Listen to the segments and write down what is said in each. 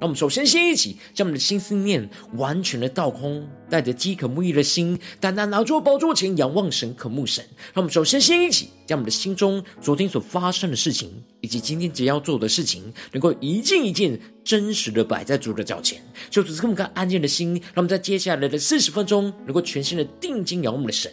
让我们首先先一起将我们的心思念完全的倒空，带着饥渴慕义的心，单单拿住宝座前仰望神、渴慕神。让我们首先先一起将我们的心中昨天所发生的事情，以及今天即将要做的事情，能够一件一件真实的摆在主的脚前，就此这么个安静的心，让我们在接下来的四十分钟，能够全心的定睛仰望我们的神。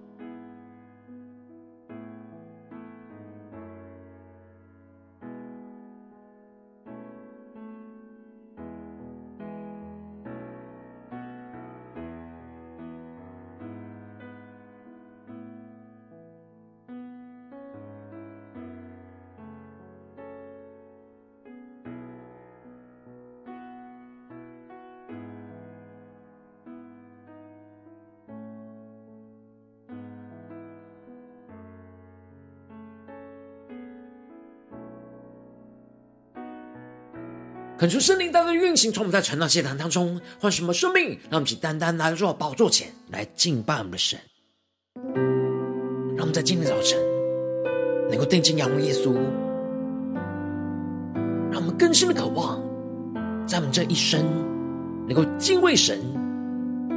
恳求圣灵单单运行，从我们在晨祷祭坛当中换什么生命，让我们去单单来到宝座前来敬拜我们的神。让我们在今天早晨能够定睛仰望耶稣，让我们更深的渴望，在我们这一生能够敬畏神，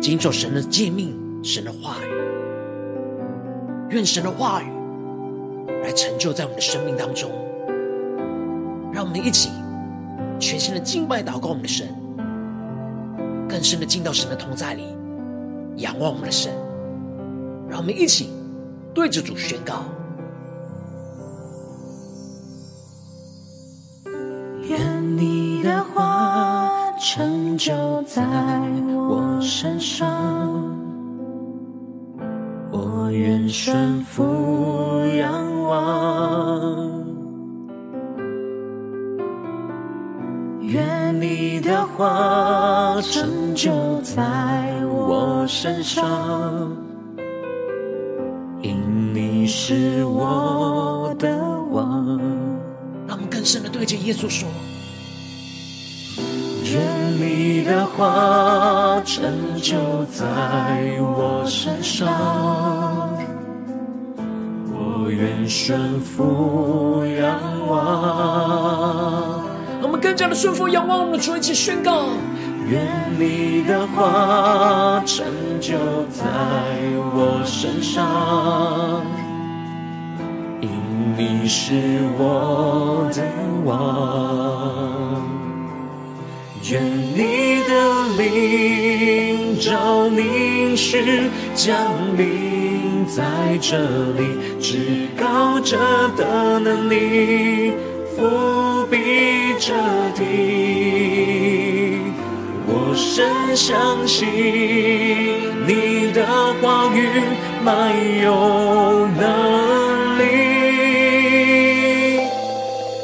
谨守神的诫命、神的话语，愿神的话语来成就在我们的生命当中。让我们一起。全新的敬拜祷告我们的神，更深的进到神的同在里，仰望我们的神，让我们一起对着主宣告：愿你的话成就在我身上，愿你的话成就在我身上，因你是我的王。让我们更深的对着耶稣说：愿你的话成就在我身上，我愿顺服仰望。我更加的顺服，仰望我们的主，一起宣告：愿你的话成就在我身上，因你是我的王。愿你的灵照凝视降临在这里，至高者的能力。伏笔彻底，我深相信你的话语满有能力，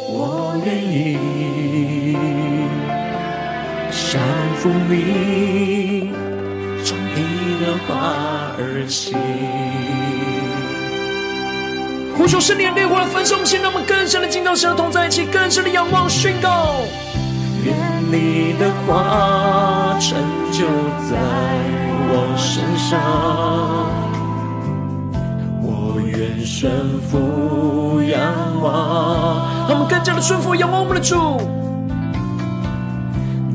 我愿意降服你，从你的话而行。呼求圣灵的烈火来焚烧我们心，让我们更深的进到神的同在一起，更深的仰望宣告。愿你的话成就在我身上，我愿顺服仰望。让我们更加的顺服仰望我们的主。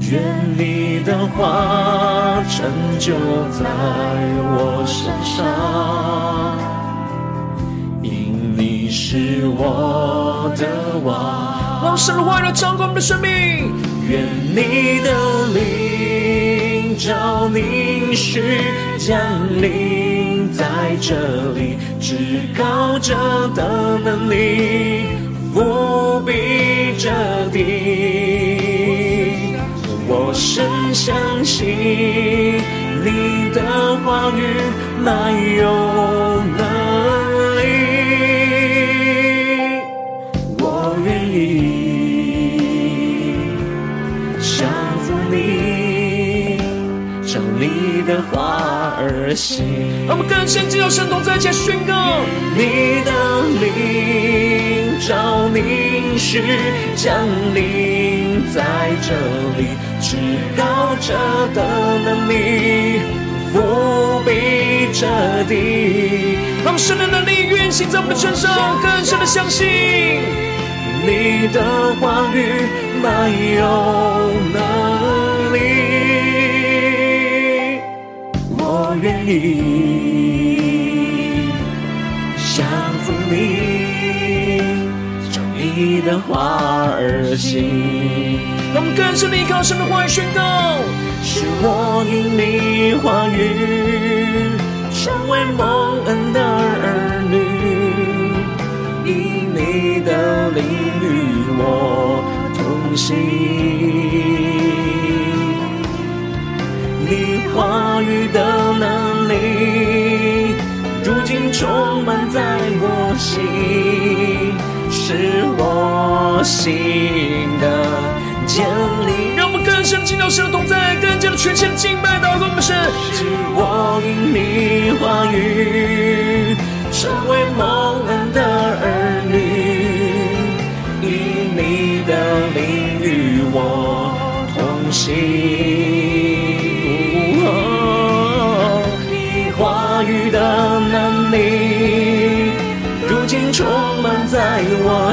愿你的话成就在我身上。是我的王，让神的话语来掌管我们的生命。愿你的灵召凝视降临在这里，至高者的能力伏笔着地。我深相信你的话语满有能我们更深，只有神同在，一起宣告。你的灵照凝视降临在这里，至高者的能力覆庇着地，让神的能力运行在我们身上，更深的相信你的话语没有能我愿意。你的话儿行，让我们更深的依靠神的话语宣告，是我因你话语成为蒙恩的儿女，因你的灵与我同行，你话语的能你如今充满在我心。是我心的坚立，让我们更深的进到神的同在，更加的全心敬拜祷告我们神。是我因你话语成为蒙恩的儿女，因你的灵与我同行，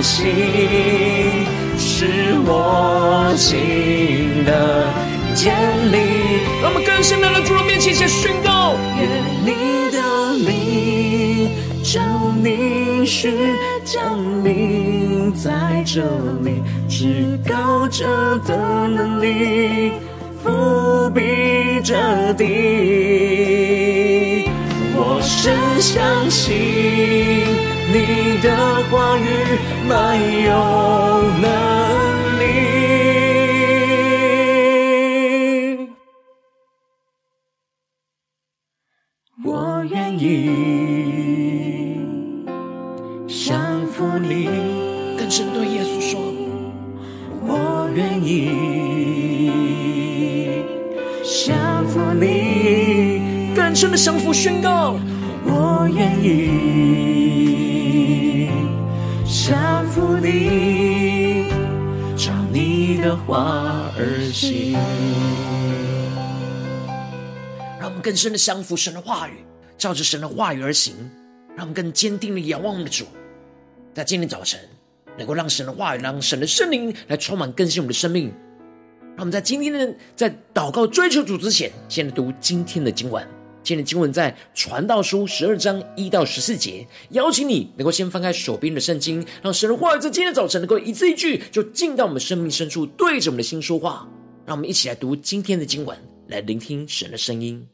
心，是我心的坚立。让我们更深的来主的面前，先宣告：愿你的灵照凝视降临在这里，至高者的能力覆庇着地。我深相信。你的话语没有能更深的降服神的话语，照着神的话语而行。让我们更坚定的仰望我们的主，在今天早晨能够让神的话语，让神的圣灵来充满更新我们的生命。让我们在今天的在祷告追求主之前，先来读今天的经文。今天的经文在传道书十二章一到十四节，邀请你能够先翻开手边的圣经，让神的话语在今天早晨能够一字一句就进到我们生命深处，对着我们的心说话。让我们一起来读今天的经文，来聆听神的声音。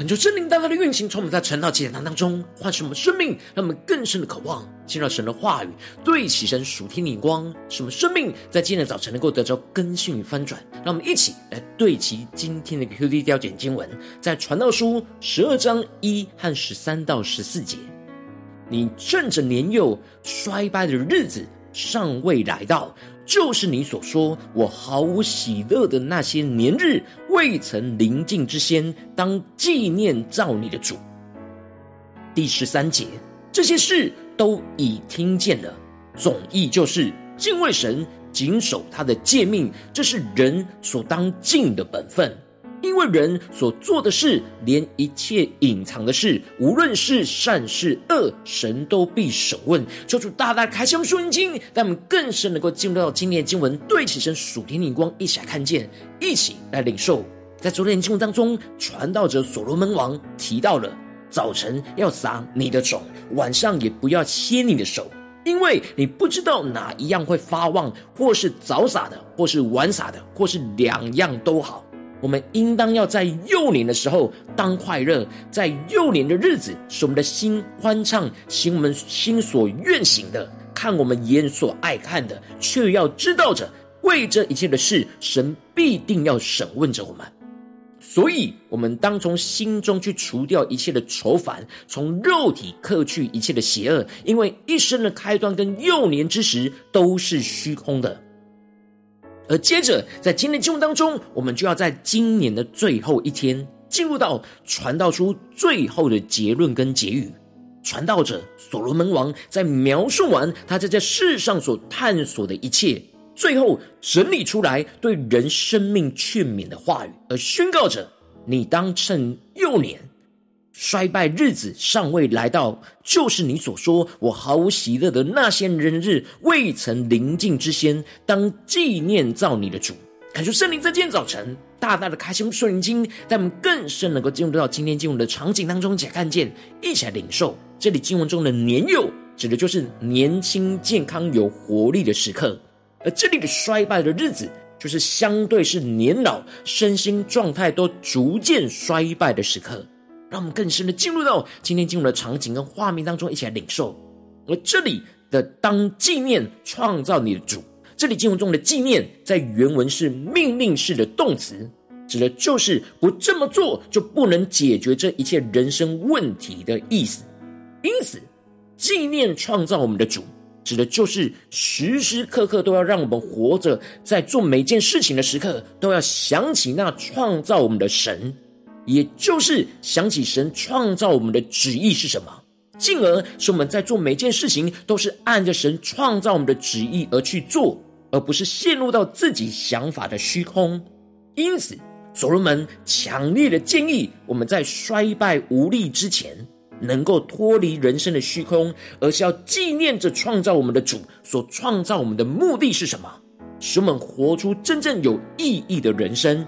恳求圣灵大大的运行，从我们在晨祷祭坛当中唤醒我们生命，让我们更深的渴望进入神的话语，对齐神属天的光，使我们生命在今天的早晨能够得着更新与翻转。让我们一起来对齐今天的 QD 调简经文，在传道书十二章一和十三到十四节。你趁着年幼衰败的日子尚未来到。就是你所说我毫无喜乐的那些年日未曾临近之先，当纪念造你的主。第十三节，这些事都已听见了，总意就是敬畏神，谨守他的诫命，这是人所当尽的本分。因为人所做的事，连一切隐藏的事，无论是善是恶，神都必审问。求主大大开箱属灵经，让我们更深能够进入到今天的经文，对齐神属天灵光，一起来看见，一起来领受。在昨天的经文当中，传道者所罗门王提到了早晨要撒你的种，晚上也不要歇你的手，因为你不知道哪一样会发旺，或是早撒的，或是晚撒的，或是两样都好。我们应当要在幼年的时候当快乐，在幼年的日子使我们的心欢畅，行我们心所愿行的，看我们眼所爱看的，却要知道着为这一切的事，神必定要审问着我们。所以，我们当从心中去除掉一切的愁烦，从肉体克去一切的邪恶，因为一生的开端跟幼年之时都是虚空的。而接着，在今天的经文当中，我们就要在今年的最后一天，进入到传道出最后的结论跟结语。传道者所罗门王在描述完他在这世上所探索的一切，最后整理出来对人生命劝勉的话语，而宣告着：你当趁幼年。衰败日子尚未来到，就是你所说我毫无喜乐的那些人日未曾临近之先，当纪念造你的主。感谢圣灵在今天早晨大大的开心顺灵经，让我们更深能够进入到今天经文的场景当中，且看见，一起来领受这里经文中的年幼，指的就是年轻、健康、有活力的时刻；而这里的衰败的日子，就是相对是年老、身心状态都逐渐衰败的时刻。让我们更深的进入到今天进入的场景跟画面当中，一起来领受。而这里的“当纪念创造你的主”，这里经文中的“纪念”在原文是命令式的动词，指的就是不这么做就不能解决这一切人生问题的意思。因此，纪念创造我们的主，指的就是时时刻刻都要让我们活着，在做每件事情的时刻，都要想起那创造我们的神。也就是想起神创造我们的旨意是什么，进而使我们在做每件事情都是按着神创造我们的旨意而去做，而不是陷入到自己想法的虚空。因此，所罗门强烈的建议我们在衰败无力之前，能够脱离人生的虚空，而是要纪念着创造我们的主所创造我们的目的是什么，使我们活出真正有意义的人生。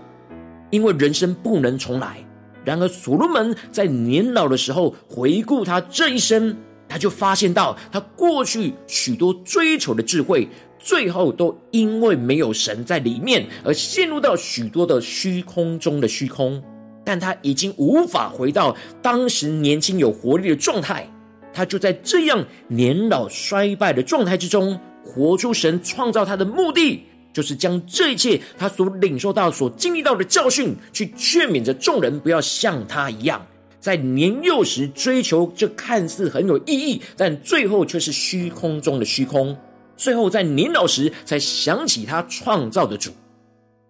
因为人生不能重来，然而所罗门在年老的时候回顾他这一生，他就发现到他过去许多追求的智慧，最后都因为没有神在里面而陷入到许多的虚空中的虚空。但他已经无法回到当时年轻有活力的状态，他就在这样年老衰败的状态之中，活出神创造他的目的。就是将这一切他所领受到、所经历到的教训，去劝勉着众人，不要像他一样，在年幼时追求这看似很有意义，但最后却是虚空中的虚空。最后在年老时才想起他创造的主，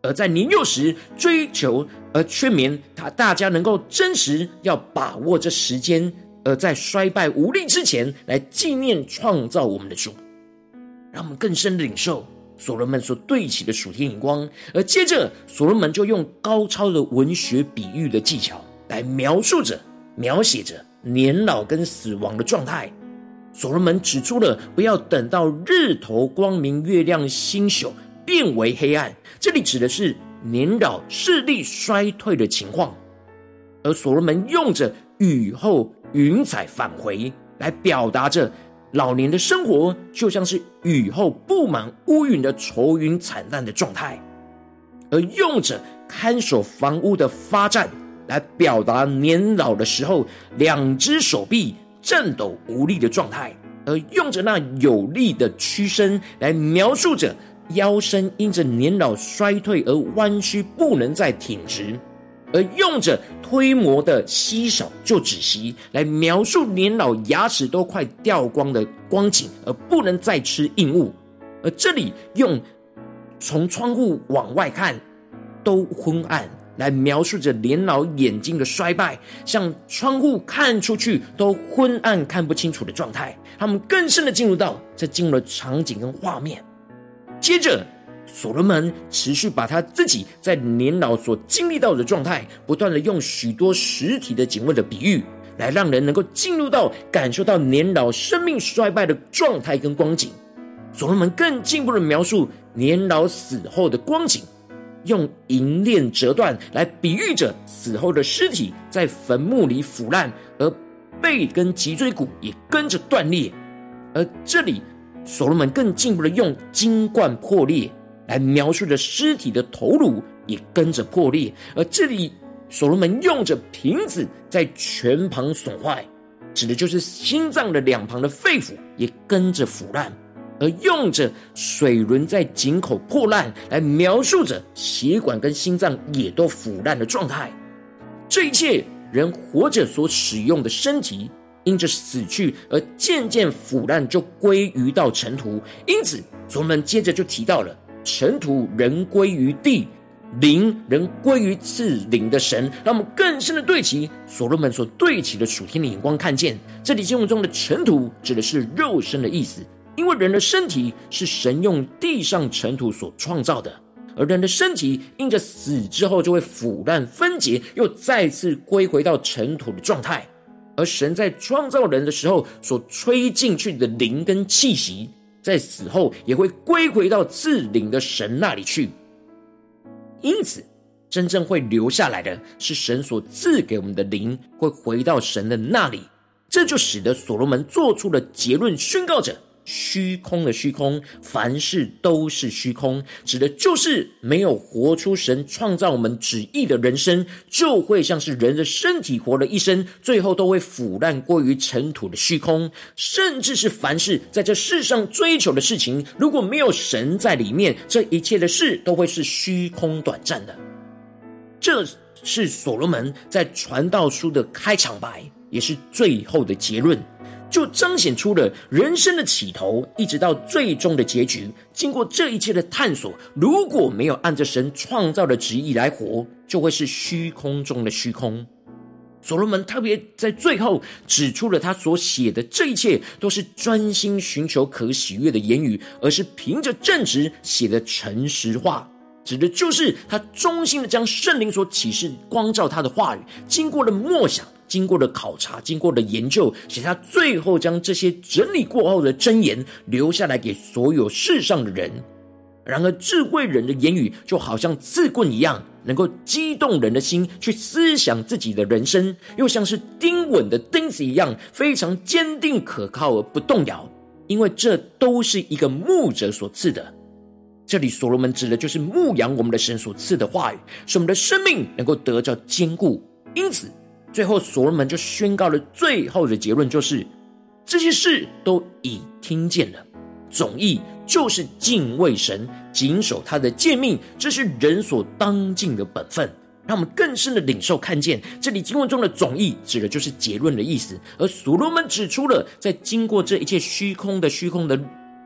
而在年幼时追求而劝勉他，大家能够真实要把握这时间，而在衰败无力之前来纪念创造我们的主，让我们更深的领受。所罗门所对齐的属天眼光，而接着所罗门就用高超的文学比喻的技巧来描述着、描写着年老跟死亡的状态。所罗门指出了不要等到日头光明、月亮星宿变为黑暗，这里指的是年老视力衰退的情况。而所罗门用着雨后云彩返回来表达着。老年的生活就像是雨后布满乌云的愁云惨淡的状态，而用着看守房屋的发颤来表达年老的时候两只手臂颤抖无力的状态，而用着那有力的屈身来描述着腰身因着年老衰退而弯曲，不能再挺直。而用着推磨的稀少就止息来描述年老牙齿都快掉光的光景，而不能再吃硬物。而这里用从窗户往外看都昏暗来描述着年老眼睛的衰败，向窗户看出去都昏暗看不清楚的状态。他们更深的进入到这进入了场景跟画面，接着。所罗门持续把他自己在年老所经历到的状态，不断的用许多实体的景物的比喻，来让人能够进入到感受到年老生命衰败的状态跟光景。所罗门更进一步的描述年老死后的光景，用银链折断来比喻着死后的尸体在坟墓里腐烂，而背跟脊椎骨也跟着断裂。而这里，所罗门更进一步的用金冠破裂。来描述着尸体的头颅也跟着破裂，而这里所罗门用着瓶子在全旁损坏，指的就是心脏的两旁的肺腑也跟着腐烂，而用着水轮在井口破烂来描述着血管跟心脏也都腐烂的状态。这一切人活着所使用的身体，因着死去而渐渐腐烂，就归于到尘土。因此，所罗门接着就提到了。尘土仍归于地，灵仍归于赐灵的神。让我们更深的对齐所罗门所对齐的属天的眼光，看见这里经文中的尘土指的是肉身的意思，因为人的身体是神用地上尘土所创造的，而人的身体因着死之后就会腐烂分解，又再次归回到尘土的状态。而神在创造人的时候所吹进去的灵跟气息。在死后也会归回到至灵的神那里去，因此真正会留下来的是神所赐给我们的灵，会回到神的那里。这就使得所罗门做出了结论，宣告着。虚空的虚空，凡事都是虚空，指的就是没有活出神创造我们旨意的人生，就会像是人的身体活了一生，最后都会腐烂归于尘土的虚空。甚至是凡事在这世上追求的事情，如果没有神在里面，这一切的事都会是虚空短暂的。这是所罗门在传道书的开场白，也是最后的结论。就彰显出了人生的起头，一直到最终的结局。经过这一切的探索，如果没有按着神创造的旨意来活，就会是虚空中的虚空。所罗门特别在最后指出了他所写的这一切，都是专心寻求可喜悦的言语，而是凭着正直写的诚实话，指的就是他忠心的将圣灵所启示光照他的话语，经过了默想。经过了考察，经过了研究，写下最后将这些整理过后的箴言留下来给所有世上的人。然而，智慧人的言语就好像刺棍一样，能够激动人的心去思想自己的人生，又像是钉稳的钉子一样，非常坚定可靠而不动摇。因为这都是一个牧者所赐的。这里所罗门指的就是牧养我们的神所赐的话语，使我们的生命能够得到坚固。因此。最后，所罗门就宣告了最后的结论，就是这些事都已听见了。总意就是敬畏神，谨守他的诫命，这是人所当尽的本分。让我们更深的领受看见，这里经文中的总意指的就是结论的意思。而所罗门指出了，在经过这一切虚空的虚空的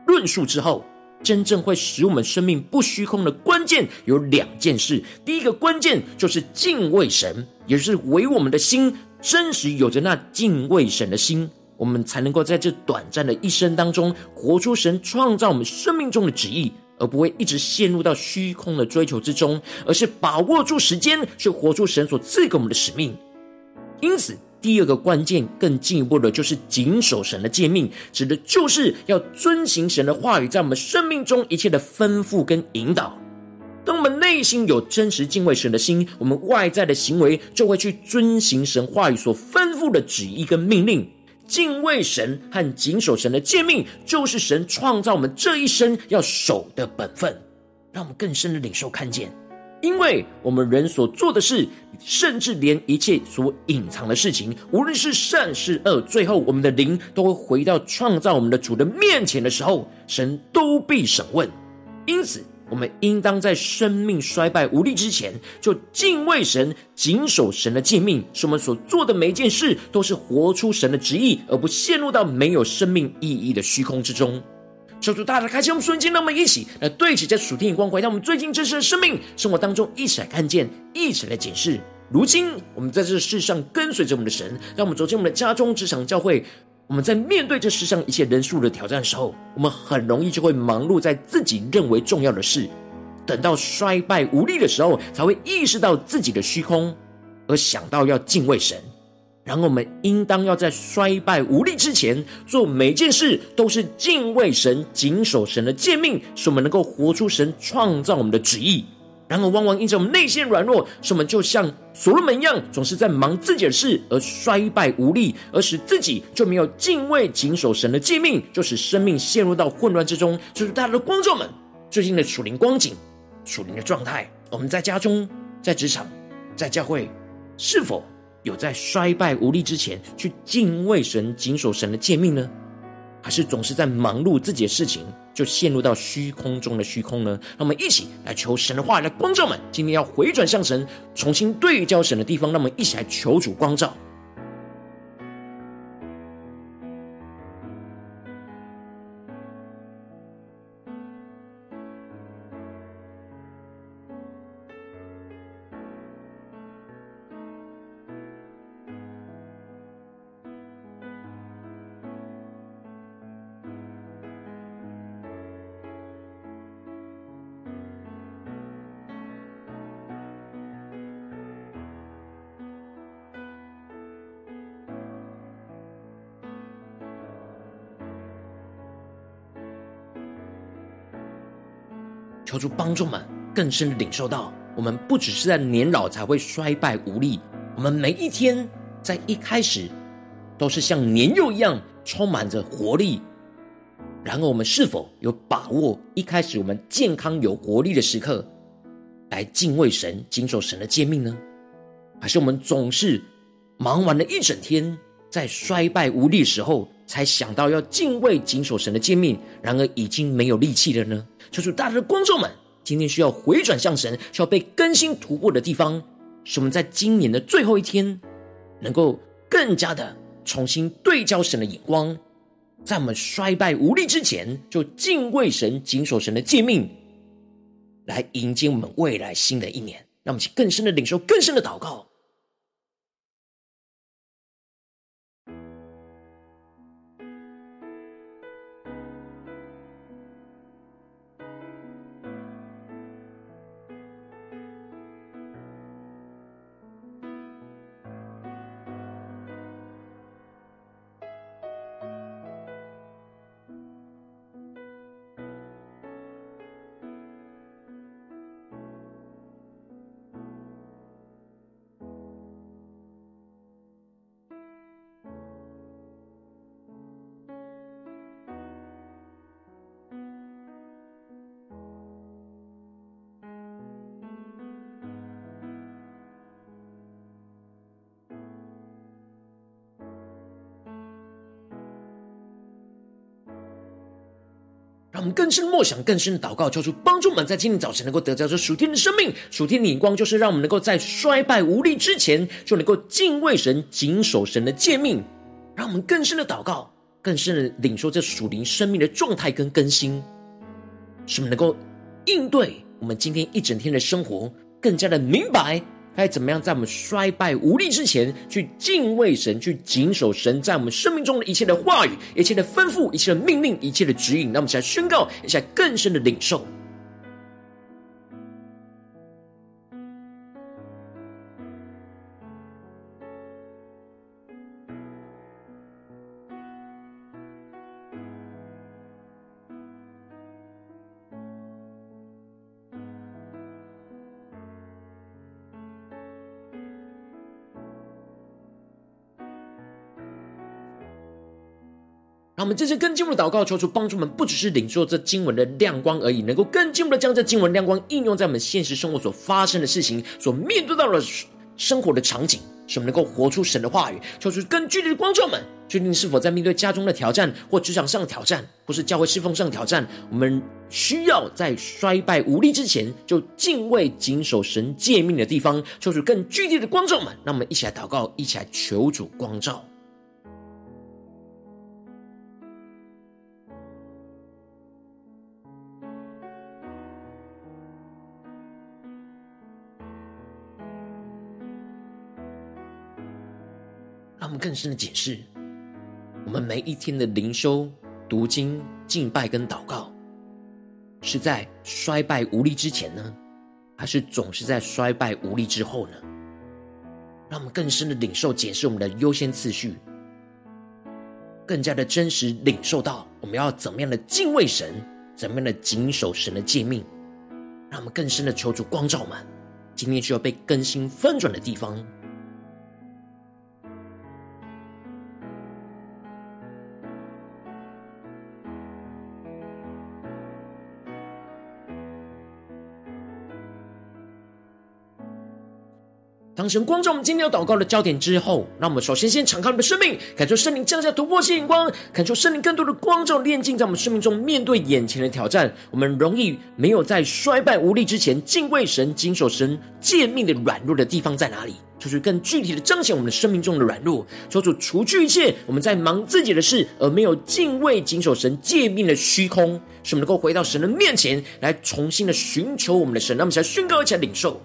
论述之后，真正会使我们生命不虚空的关键有两件事。第一个关键就是敬畏神，也就是为我们的心真实有着那敬畏神的心，我们才能够在这短暂的一生当中活出神创造我们生命中的旨意，而不会一直陷入到虚空的追求之中，而是把握住时间，去活出神所赐给我们的使命。因此。第二个关键，更进一步的，就是谨守神的诫命，指的就是要遵行神的话语，在我们生命中一切的吩咐跟引导。当我们内心有真实敬畏神的心，我们外在的行为就会去遵行神话语所吩咐的旨意跟命令。敬畏神和谨守神的诫命，就是神创造我们这一生要守的本分。让我们更深的领受看见，因为我们人所做的事，甚至连一切所隐藏的事情，无论是善是恶，最后我们的灵都会回到创造我们的主的面前的时候，神都必审问。因此，我们应当在生命衰败无力之前，就敬畏神，谨守神的诫命，使我们所做的每一件事都是活出神的旨意，而不陷入到没有生命意义的虚空之中。求主大大开启我们瞬间，让我们一起来对齐这属天眼光，回到我们最近真实的生命生活当中，一起来看见，一起来检视。如今我们在这世上跟随着我们的神，让我们走进我们的家中、职场、教会。我们在面对这世上一切人数的挑战的时候，我们很容易就会忙碌在自己认为重要的事，等到衰败无力的时候，才会意识到自己的虚空，而想到要敬畏神。然后我们应当要在衰败无力之前，做每件事都是敬畏神、谨守神的诫命，使我们能够活出神创造我们的旨意。然而，往往因着我们内心软弱，使我们就像所罗门一样，总是在忙自己的事而衰败无力，而使自己就没有敬畏、谨守神的诫命，就使生命陷入到混乱之中。就是大家的观众们最近的属灵光景、属灵的状态，我们在家中、在职场、在教会，是否？有在衰败无力之前去敬畏神、谨守神的诫命呢？还是总是在忙碌自己的事情，就陷入到虚空中的虚空呢？那我们一起来求神的话，来光照们。今天要回转向神，重新对焦神的地方，那我们一起来求主光照。求主帮助们更深的领受到，我们不只是在年老才会衰败无力，我们每一天在一开始都是像年幼一样充满着活力。然而，我们是否有把握一开始我们健康有活力的时刻，来敬畏神、谨守神的诫命呢？还是我们总是忙完了一整天，在衰败无力的时候，才想到要敬畏、谨守神的诫命，然而已经没有力气了呢？求主大家的观众们，今天需要回转向神，需要被更新突破的地方，是我们在今年的最后一天，能够更加的重新对焦神的眼光，在我们衰败无力之前，就敬畏神、谨守神的诫命，来迎接我们未来新的一年。让我们去更深的领受，更深的祷告。更深的默想、更深的祷告，求主帮助我们在今天早晨能够得到这属天的生命、属天的眼光，就是让我们能够在衰败无力之前，就能够敬畏神、谨守神的诫命。让我们更深的祷告，更深的领受这属灵生命的状态跟更新，使我们能够应对我们今天一整天的生活，更加的明白。该怎么样在我们衰败无力之前，去敬畏神，去谨守神在我们生命中的一切的话语、一切的吩咐、一切的命令、一切的指引？那我们起来宣告，一下更深的领受。这次更进一步的祷告，求主帮助我们，不只是领受这经文的亮光而已，能够更进一步的将这经文亮光应用在我们现实生活所发生的事情、所面对到的生活的场景，使我们能够活出神的话语。求出更具体的光照们，决定是否在面对家中的挑战，或职场上的挑战，或是教会侍奉上的挑战，我们需要在衰败无力之前，就敬畏谨守神诫命的地方。求出更具体的光照们，让我们一起来祷告，一起来求主光照。更深的解释，我们每一天的灵修、读经、敬拜跟祷告，是在衰败无力之前呢，还是总是在衰败无力之后呢？让我们更深的领受、解释我们的优先次序，更加的真实领受到我们要怎么样的敬畏神，怎么样的谨守神的诫命，让我们更深的求主光照们，今天需要被更新翻转的地方。当神光照我们今天要祷告的焦点之后，让我们首先先敞开我们的生命，感受圣灵降下突破性眼光，感受圣灵更多的光照炼净，在我们生命中面对眼前的挑战，我们容易没有在衰败无力之前敬畏神、谨守神诫命的软弱的地方在哪里？就是更具体的彰显我们的生命中的软弱，求主除去一切我们在忙自己的事而没有敬畏谨守神诫命的虚空，使我们能够回到神的面前来重新的寻求我们的神，让我们才宣告，起来领受。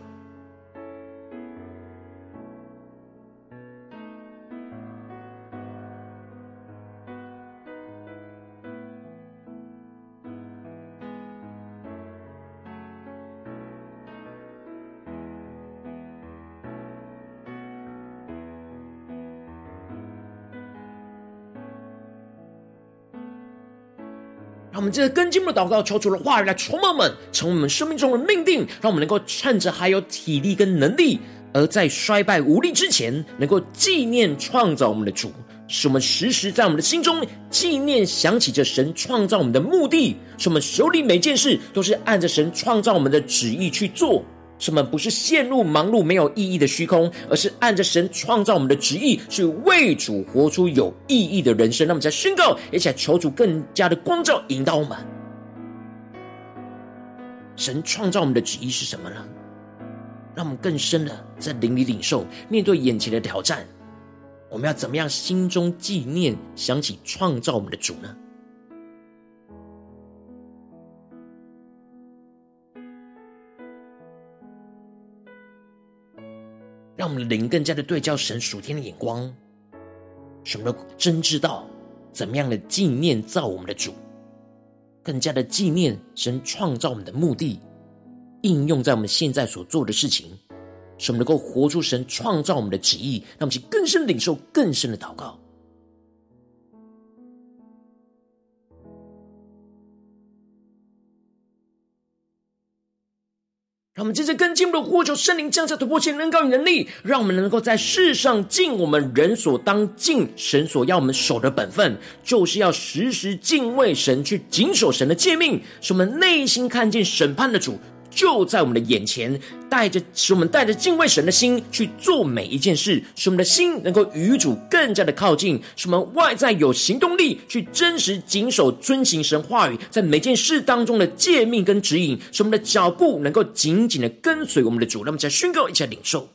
让我们这个更进的祷告，求主的话语来充满我们，成为我们生命中的命定，让我们能够趁着还有体力跟能力，而在衰败无力之前，能够纪念创造我们的主，使我们时时在我们的心中纪念想起着神创造我们的目的，使我们手里每件事都是按着神创造我们的旨意去做。什么不是陷入忙碌没有意义的虚空，而是按着神创造我们的旨意，去为主活出有意义的人生。那么在宣告，而且求主更加的光照引导我们。神创造我们的旨意是什么呢？让我们更深的在灵里领受，面对眼前的挑战，我们要怎么样心中纪念想起创造我们的主呢？让我们灵更加的对焦神属天的眼光，使我们真知道怎么样的纪念造我们的主，更加的纪念神创造我们的目的，应用在我们现在所做的事情，什么能够活出神创造我们的旨意，让我们去更深领受更深的祷告。让我们接着更进一步的呼求圣灵降下突破性能高与能力，让我们能够在世上尽我们人所当尽、神所要我们守的本分，就是要时时敬畏神，去谨守神的诫命，使我们内心看见审判的主。就在我们的眼前，带着使我们带着敬畏神的心去做每一件事，使我们的心能够与主更加的靠近，使我们外在有行动力去真实谨守遵行神话语，在每件事当中的诫命跟指引，使我们的脚步能够紧紧的跟随我们的主。那么，在宣告一下领受。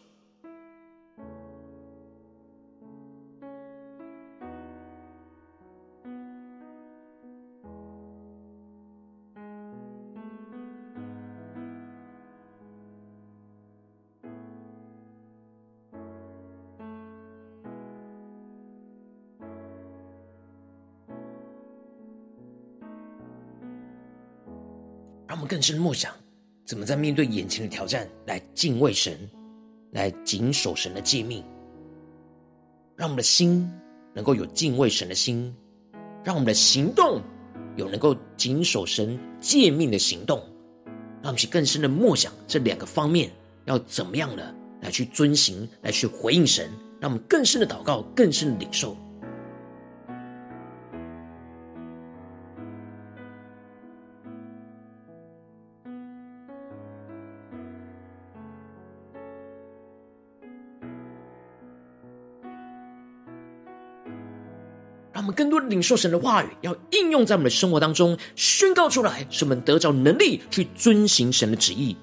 更深的默想，怎么在面对眼前的挑战来敬畏神，来谨守神的诫命。让我们的心能够有敬畏神的心，让我们的行动有能够谨守神诫命的行动。让我们去更深的默想这两个方面要怎么样的来去遵行，来去回应神。让我们更深的祷告，更深的领受。让我们更多的领受神的话语，要应用在我们的生活当中，宣告出来，使我们得着能力去遵行神的旨意。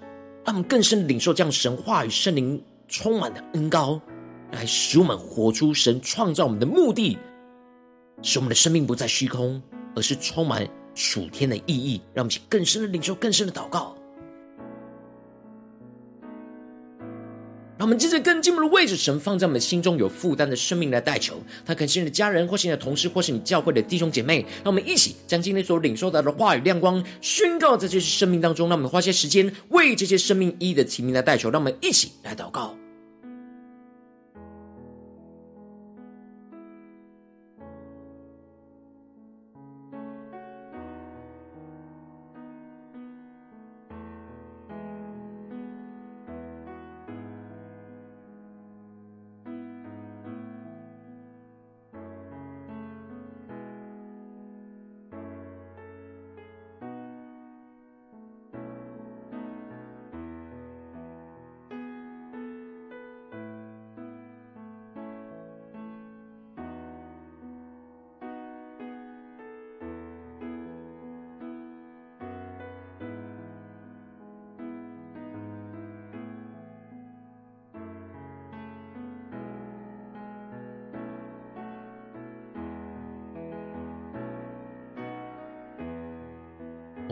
让我们更深的领受这样神话语、圣灵充满的恩膏，来使我们活出神创造我们的目的，使我们的生命不再虚空，而是充满属天的意义。让我们去更深的领受、更深的祷告。我们接着更进一步的位置，神放在我们心中有负担的生命来代求，他可能是你的家人，或是你的同事，或是你教会的弟兄姐妹。让我们一起将今天所领受到的话语亮光宣告在这些生命当中。让我们花些时间为这些生命一一的提名来代求。让我们一起来祷告。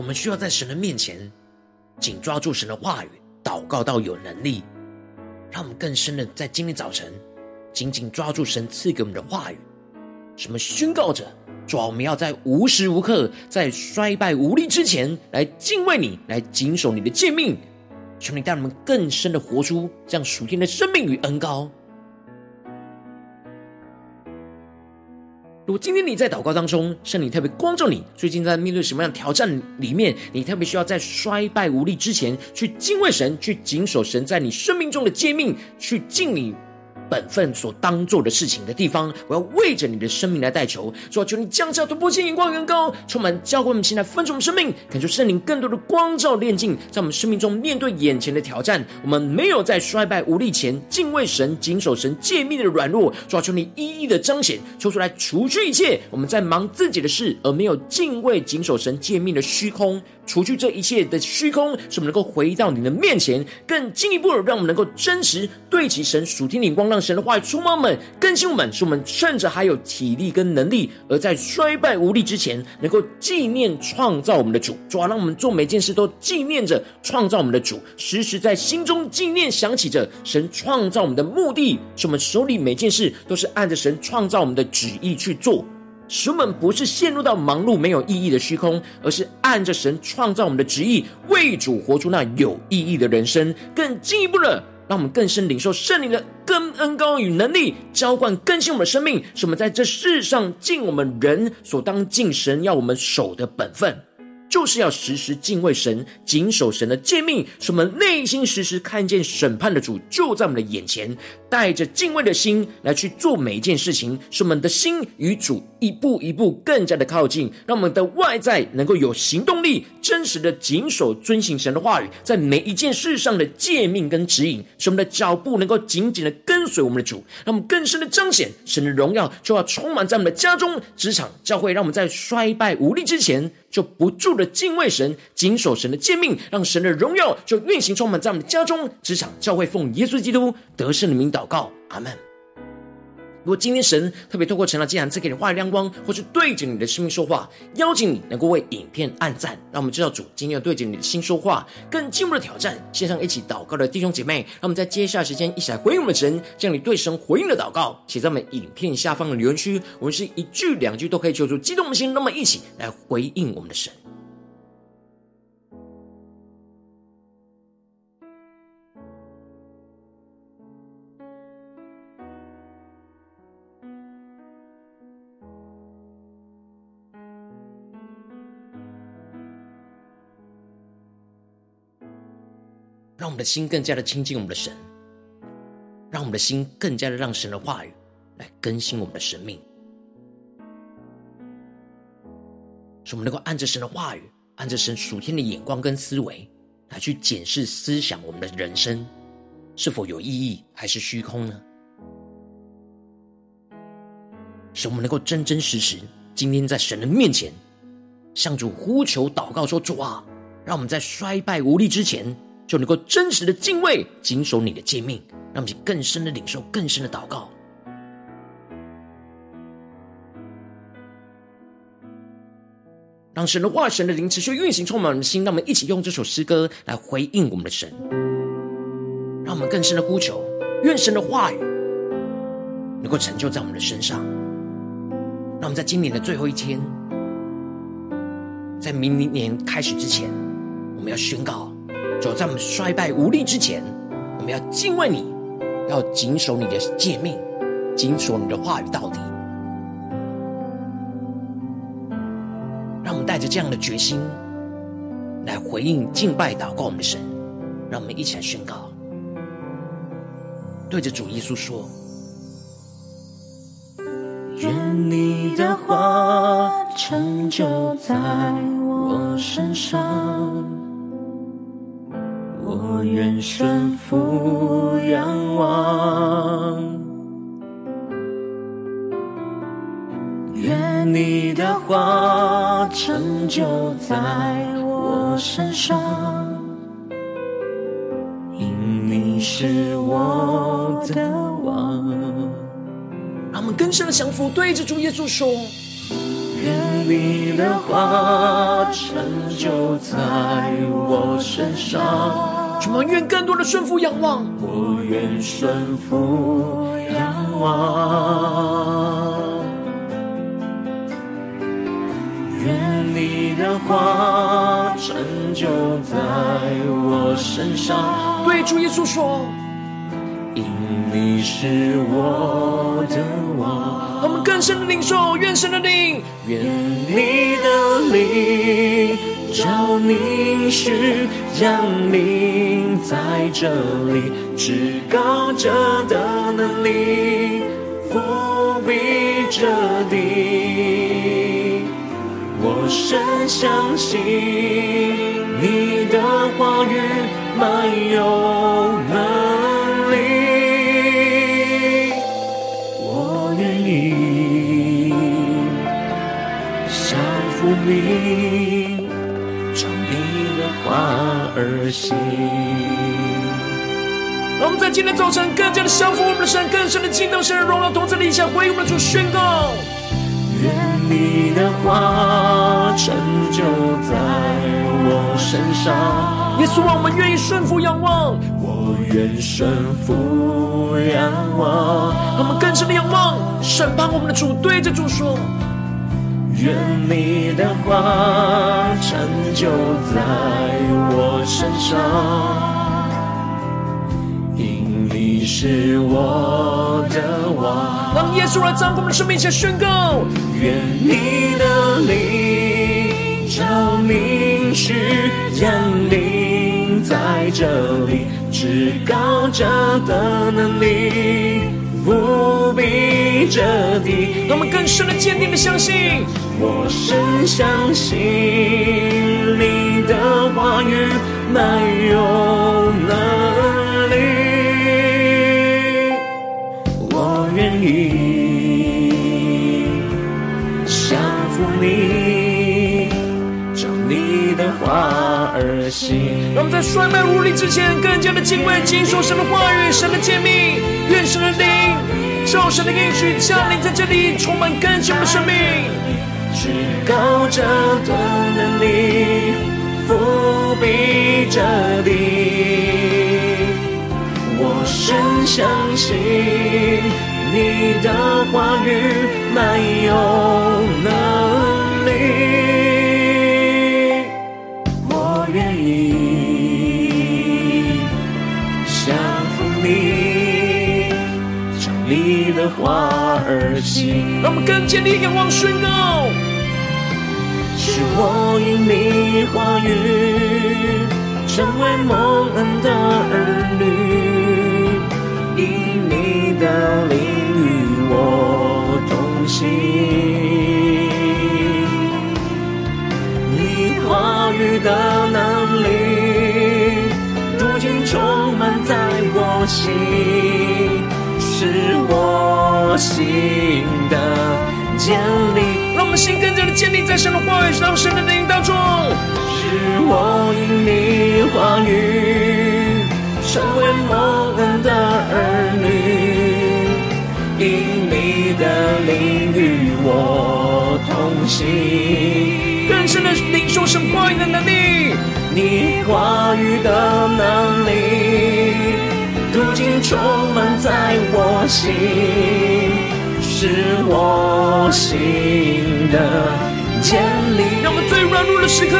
我们需要在神的面前紧抓住神的话语，祷告到有能力，让我们更深的在今天早晨紧紧抓住神赐给我们的话语。什么宣告着，主啊，我们要在无时无刻，在衰败无力之前，来敬畏你，来谨守你的诫命。求你带我们更深的活出这样属天的生命与恩膏。如果今天你在祷告当中，圣灵特别光照你，最近在面对什么样的挑战里面，你特别需要在衰败无力之前，去敬畏神，去谨守神在你生命中的诫命，去敬你本分所当做的事情的地方，我要为着你的生命来代求，说求你降下突破性眼光远高，充满教会我们现在分盛我们生命，感受圣灵更多的光照炼净，在我们生命中面对眼前的挑战，我们没有在衰败无力前敬畏神、谨守神诫命的软弱，主要求你一一的彰显，求出来除去一切我们在忙自己的事而没有敬畏谨守神诫命的虚空。除去这一切的虚空，使我们能够回到你的面前，更进一步的让我们能够真实对齐神属天眼光，让神的话语触摸我们，更新我们，使我们趁着还有体力跟能力，而在衰败无力之前，能够纪念创造我们的主。主啊，让我们做每件事都纪念着创造我们的主，时时在心中纪念想起着神创造我们的目的，使我们手里每件事都是按着神创造我们的旨意去做。使我们不是陷入到忙碌没有意义的虚空，而是按着神创造我们的旨意，为主活出那有意义的人生。更进一步的，让我们更深领受圣灵的更恩高与能力，浇灌更新我们的生命，使我们在这世上尽我们人所当尽神要我们守的本分。就是要时时敬畏神，谨守神的诫命，使我们内心时时看见审判的主就在我们的眼前，带着敬畏的心来去做每一件事情，使我们的心与主一步一步更加的靠近，让我们的外在能够有行动力，真实的谨守遵行神的话语，在每一件事上的诫命跟指引，使我们的脚步能够紧紧的跟随我们的主，让我们更深的彰显神的荣耀，就要充满在我们的家中、职场、教会，让我们在衰败无力之前。就不住的敬畏神，谨守神的诫命，让神的荣耀就运行充满在我们的家中、职场、教会，奉耶稣基督得胜的名祷祷告，阿门。如果今天神特别透过陈老祭坛赐给你话语亮光，或是对着你的生命说话，邀请你能够为影片按赞，让我们知道主今天要对着你的心说话，更进一步的挑战。线上一起祷告的弟兄姐妹，让我们在接下来时间一起来回应我们神，将你对神回应的祷告写在我们影片下方的留言区，我们是一句两句都可以求助激动的心，那么一起来回应我们的神。我们的心更加的亲近我们的神，让我们的心更加的让神的话语来更新我们的生命，使我们能够按着神的话语，按着神属天的眼光跟思维来去检视思想我们的人生是否有意义还是虚空呢？使我们能够真真实实今天在神的面前向主呼求祷告说：“主啊，让我们在衰败无力之前，就能够真实的敬畏、谨守你的诫命，让我们更深的领受、更深的祷告。”让神的话、神的灵持续运行，充满我们的心。让我们一起用这首诗歌来回应我们的神，让我们更深的呼求，愿神的话语能够成就在我们的身上。让我们在今年的最后一天，在明年开始之前，我们要宣告：走在我们衰败无力之前，我们要敬畏你，要谨守你的诫命，谨守你的话语到底。让我们带着这样的决心来回应敬拜祷告我们的神，让我们一起来宣告，对着主耶稣说：愿你的话成就在我身上，我愿顺服仰望。愿你的话成就在我身上，因你是我的王。让我们更深的降服，对着主耶稣说：愿你的话成就在我身上。主啊，愿更多的顺服仰望，我愿顺服仰望。愿你的话成就在我身上。对主耶稣说，因你是我的王。我们更深的领受，愿神的灵，愿你的灵照凝视降临在这里，至高者的能力覆庇这地。我深相信你的话语满有能力，我愿意降服你，话而行。让我们在今天早晨更加的降服我们的神，更深的敬拜神的荣耀，同在的一下回应我们的主宣告。愿你的话成就在我身上。耶稣啊，我们愿意顺服仰望。我愿顺服仰望。我们更深的仰望，审判我们的主，对着主说：愿你的话成就在我身上。因你是我的王，让耶稣来在我们的生命前宣告。愿你的灵照凝视降临在这里，至高者的能力覆庇这地。让我们更深的、坚定的相信，我深相信你的话语满有能力。我愿意降服你，照你的话而行。让我们在衰败无力之前，更加的敬畏、谨守神的话语、神的诫命。愿神的灵，受神的应许降临在这里，充满更新的生命。至高者的能力伏笔这地，我深相信。你的话语没有能话而行。让我们更坚定仰望宣告，是我因你话语成为蒙恩的儿女，因你的灵与。我同行，你话语的能力，如今充满在我心，是我心的。建立。让我们心更加的建立在神的话语，让神的灵当中，使我因你话语成为蒙恩的儿女，因你的灵与我同行，更深的领受神话语的能力，你话语的能力，充满在我心。是我心的坚立。让我们最软弱的时刻，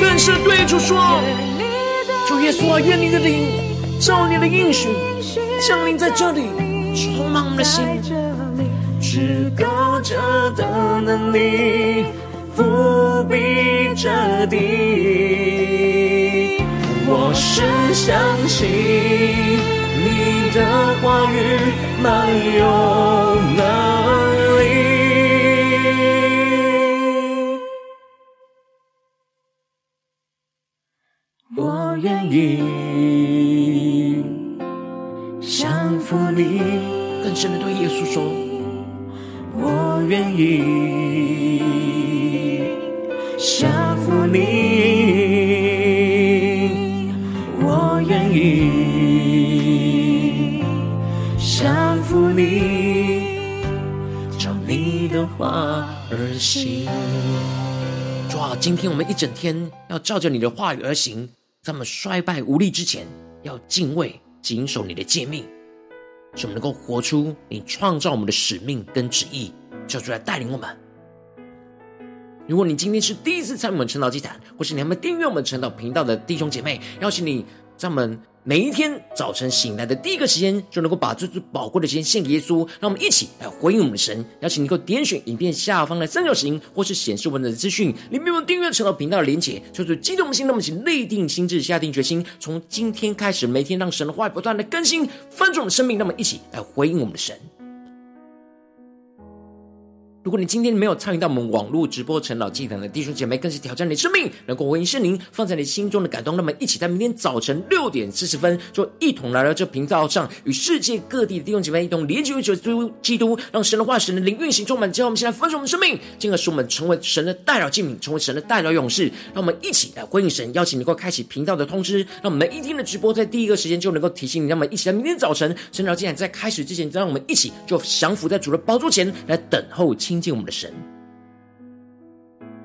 更是对主说：主耶稣啊，愿你的灵，照你的应许，降临在这里，充满我们的心。至高者的能力，伏笔着地，我是相信。的话语满有能力，我愿意降服你。更深的对耶稣说，我愿意降服你，而行。主啊，今天我们一整天要照着你的话语而行，在我们衰败无力之前，要敬畏、谨守你的诫命，使我们能够活出你创造我们的使命跟旨意。求主来带领我们。如果你今天是第一次参与我们晨祷祭坛，或是你还没订阅我们晨祷频道的弟兄姐妹，邀请你在我们。每一天早晨醒来的第一个时间，就能够把最最宝贵的时间献给耶稣。让我们一起来回应我们的神。邀请你能够点选影片下方的三角形，或是显示文字的资讯，里面有订阅成道频道的连结。就是激动的心，那么请内定心智，下定决心，从今天开始，每天让神的话语不断的更新翻转我们的生命。那么一起来回应我们的神。如果你今天没有参与到我们网络直播陈老祭坛的弟兄姐妹，更是挑战你的生命，能够回应圣灵放在你心中的感动。那么，一起在明天早晨六点四十分，就一同来到这频道上，与世界各地的弟兄姐妹一同连接于主基督，让神的话、神的灵运行充满。之后，我们现在分享我们生命，进而使我们成为神的代祷器皿，成为神的代祷勇士。让我们一起来回应神，邀请你能够开启频道的通知，让我们每一天的直播在第一个时间就能够提醒你。那么一起在明天早晨晨祷祭坛在开始之前，让我们一起就降服在主的宝座前来等候。亲近我们的神。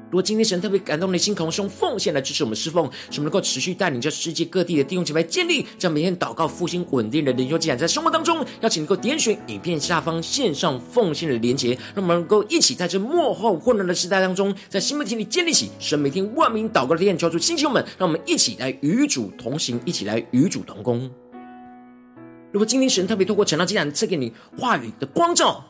如果今天神特别感动你的心，渴望用奉献来支持我们侍奉，使我们能够持续带领着世界各地的弟兄姐妹建立这样每天祷告复兴稳定的灵修祭坛，在生活当中，邀请能够点选影片下方线上奉献的连结，让我们能够一起在这幕后混乱的时代当中，在新媒体里建立起神每天万名祷告的殿，求主兴起我们，让我们一起来与主同行，一起来与主同工。如果今天神特别透过晨祷祭坛赐给你话语的光照。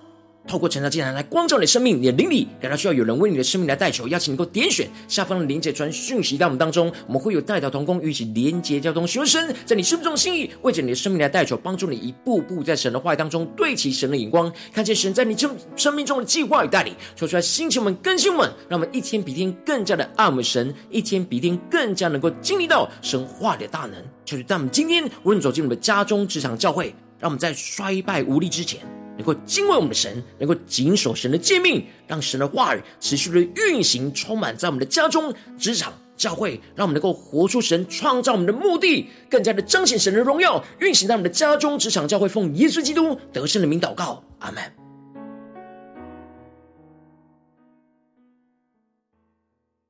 透过成长祭坛来光照你的生命，你的灵里感到需要有人为你的生命来代求，邀请你能够点选下方的连接传讯息到我们当中，我们会有代祷同工与其连结交通，寻神在你生命中的心意，为着你的生命来代求，帮助你一步步在神的话语当中对齐神的眼光，看见神在你生生命中的计划与带领，说出来兴起我们更新们，让我们一天比一天更加的爱我们神，一天比一天更加能够经历到神话的大能。就是在我们今天无论走进我们的家中、职场、教会，让我们在衰败无力之前。能够敬畏我们的神，能够谨守神的诫命，让神的话语持续的运行，充满在我们的家中、职场、教会，让我们能够活出神创造我们的目的，更加的彰显神的荣耀，运行在我们的家中、职场、教会，奉耶稣基督得胜的名祷告，阿门。